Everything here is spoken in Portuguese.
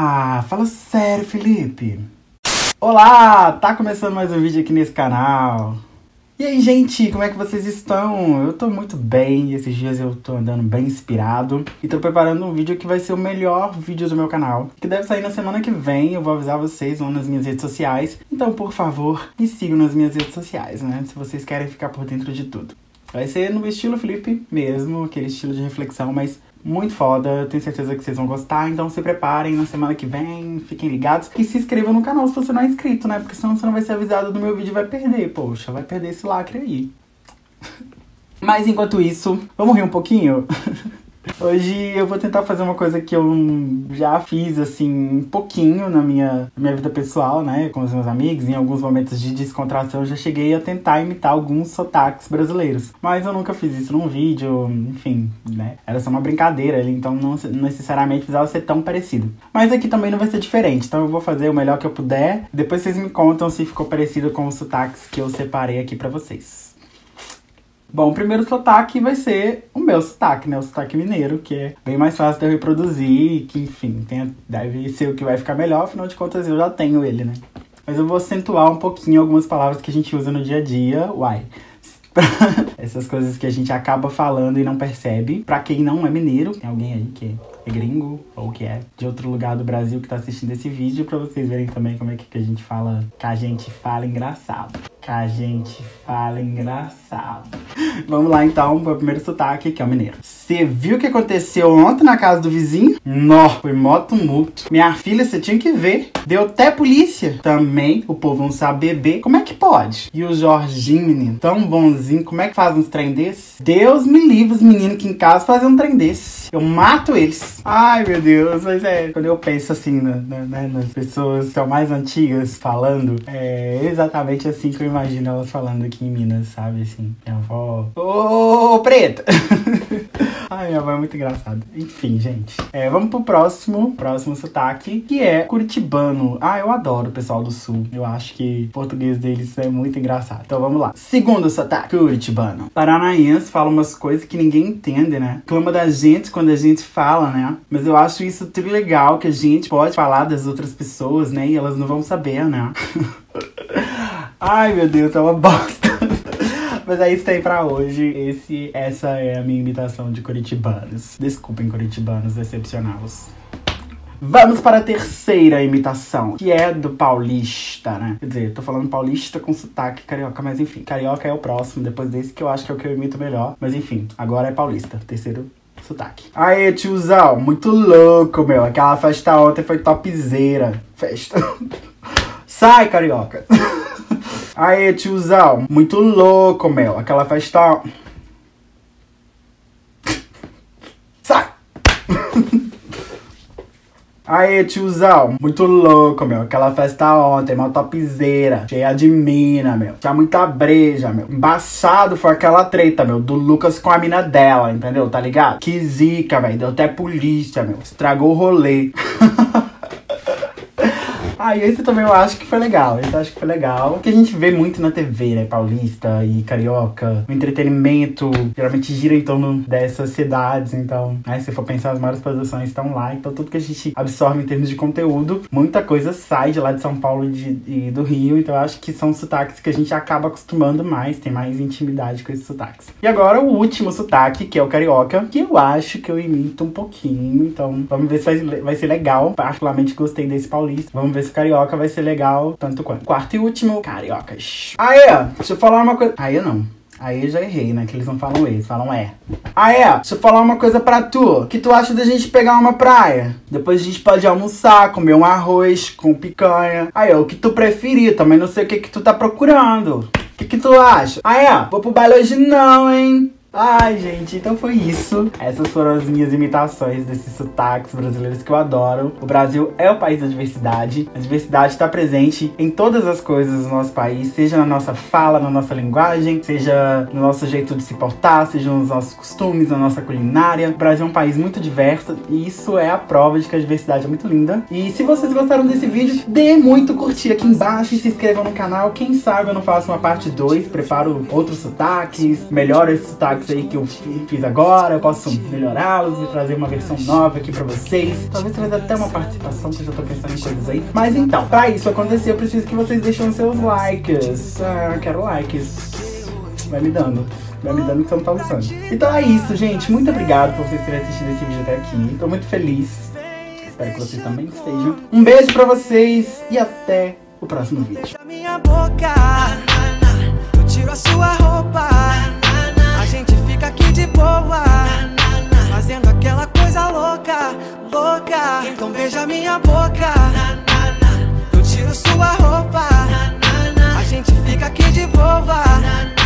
Ah, fala sério, Felipe. Olá, tá começando mais um vídeo aqui nesse canal. E aí, gente, como é que vocês estão? Eu tô muito bem, esses dias eu tô andando bem inspirado e tô preparando um vídeo que vai ser o melhor vídeo do meu canal, que deve sair na semana que vem, eu vou avisar vocês, vão nas minhas redes sociais. Então, por favor, me sigam nas minhas redes sociais, né, se vocês querem ficar por dentro de tudo. Vai ser no estilo Felipe mesmo, aquele estilo de reflexão, mas muito foda, tenho certeza que vocês vão gostar, então se preparem na semana que vem, fiquem ligados e se inscrevam no canal se você não é inscrito, né? Porque senão você não vai ser avisado do meu vídeo e vai perder, poxa, vai perder esse lacre aí. Mas enquanto isso, vamos rir um pouquinho? Hoje eu vou tentar fazer uma coisa que eu já fiz, assim, um pouquinho na minha, minha vida pessoal, né? Com os meus amigos. Em alguns momentos de descontração, eu já cheguei a tentar imitar alguns sotaques brasileiros. Mas eu nunca fiz isso num vídeo, enfim, né? Era só uma brincadeira então não necessariamente precisava ser tão parecido. Mas aqui também não vai ser diferente, então eu vou fazer o melhor que eu puder. Depois vocês me contam se ficou parecido com os sotaques que eu separei aqui pra vocês. Bom, o primeiro sotaque vai ser o meu sotaque, né? O sotaque mineiro, que é bem mais fácil de eu reproduzir, que enfim, tem, deve ser o que vai ficar melhor, afinal de contas eu já tenho ele, né? Mas eu vou acentuar um pouquinho algumas palavras que a gente usa no dia a dia. Uai. Essas coisas que a gente acaba falando e não percebe. Pra quem não é mineiro, tem alguém aí que é gringo ou que é de outro lugar do Brasil que tá assistindo esse vídeo, pra vocês verem também como é que a gente fala, que a gente fala engraçado a gente fala engraçado. Vamos lá então para primeiro sotaque, que é o mineiro. Você viu o que aconteceu ontem na casa do vizinho? Nó, foi mó tumulto. Minha filha, você tinha que ver. Deu até polícia. Também o povo não sabe beber. Como é que pode? E o Jorginho, menino, tão bonzinho, como é que faz uns trem desse? Deus me livre os meninos que em casa fazem um trem desse. Eu mato eles. Ai, meu Deus, mas é. Quando eu penso assim, né, né, nas pessoas que são mais antigas falando, é exatamente assim que eu imagino elas falando aqui em Minas, sabe? Assim, minha avó. Ô preta! Ai, minha avó é muito engraçada. Enfim, gente. É, vamos pro próximo, próximo sotaque, que é curitibano. Ah, eu adoro o pessoal do sul. Eu acho que o português deles é muito engraçado. Então vamos lá. Segundo sotaque, curitibano. Paranaense fala umas coisas que ninguém entende, né? Clama da gente quando a gente fala, né? Mas eu acho isso tri legal, que a gente pode falar das outras pessoas, né? E elas não vão saber, né? Ai, meu Deus, é uma bosta. Mas é isso tem pra hoje. Esse, essa é a minha imitação de curitibanos. Desculpem, curitibanos, decepcioná-los. Vamos para a terceira imitação, que é do paulista, né? Quer dizer, tô falando paulista com sotaque carioca, mas enfim, carioca é o próximo, depois desse que eu acho que é o que eu imito melhor. Mas enfim, agora é paulista, terceiro sotaque. Aê, tiozão, muito louco, meu. Aquela festa ontem foi topzera. Festa. Sai, carioca. Aê, tiozão, muito louco, meu. Aquela festa. Sai! Aê, tiozão, muito louco, meu. Aquela festa ontem, uma topzeira, cheia de mina, meu. Tinha muita breja, meu. Embaçado foi aquela treta, meu, do Lucas com a mina dela, entendeu? Tá ligado? Que zica, velho. Deu até polícia, meu. Estragou o rolê. Ah, e esse também eu acho que foi legal. Esse eu acho que foi legal. Que a gente vê muito na TV, né? Paulista e carioca. O entretenimento geralmente gira em torno dessas cidades. Então, né, se for pensar, as maiores produções estão lá. Então, tudo que a gente absorve em termos de conteúdo, muita coisa sai de lá de São Paulo e, de, e do Rio. Então, eu acho que são sotaques que a gente acaba acostumando mais, tem mais intimidade com esses sotaques. E agora, o último sotaque, que é o carioca, que eu acho que eu imito um pouquinho. Então, vamos ver se vai, vai ser legal. Particularmente gostei desse paulista. Vamos ver carioca vai ser legal tanto quanto. Quarto e último, cariocas. Aí, deixa eu falar uma coisa. Aí não. Aí já errei, né? Que eles não falam eles, falam é. Ah, é? Deixa eu falar uma coisa pra tu. que tu acha da gente pegar uma praia? Depois a gente pode almoçar, comer um arroz com picanha. Aí, o que tu preferir. Também não sei o que que tu tá procurando. O que que tu acha? Ah, é? Vou pro baile hoje não, hein? Ai, gente, então foi isso. Essas foram as minhas imitações desses sotaques brasileiros que eu adoro. O Brasil é o país da diversidade. A diversidade está presente em todas as coisas do nosso país, seja na nossa fala, na nossa linguagem, seja no nosso jeito de se portar, seja nos nossos costumes, na nossa culinária. O Brasil é um país muito diverso e isso é a prova de que a diversidade é muito linda. E se vocês gostaram desse vídeo, dê muito curtir aqui embaixo e se inscrevam no canal. Quem sabe eu não faço uma parte 2, preparo outros sotaques, melhoro esse sotaque destaques aí que eu fiz agora, eu posso melhorá-los e trazer uma versão nova aqui pra vocês. Talvez trazer até uma participação, que eu já tô pensando em coisas aí. Mas então, pra isso acontecer, eu preciso que vocês deixem seus likes. Ah, quero likes. Vai me dando vai me dando que você não tá usando. Então é isso, gente. Muito obrigado por vocês terem assistido esse vídeo até aqui. Tô muito feliz. Espero que vocês também estejam. Um beijo pra vocês e até o próximo vídeo. Fazendo aquela coisa louca, louca. Então beija minha boca. Eu tiro sua roupa. A gente fica aqui de boa.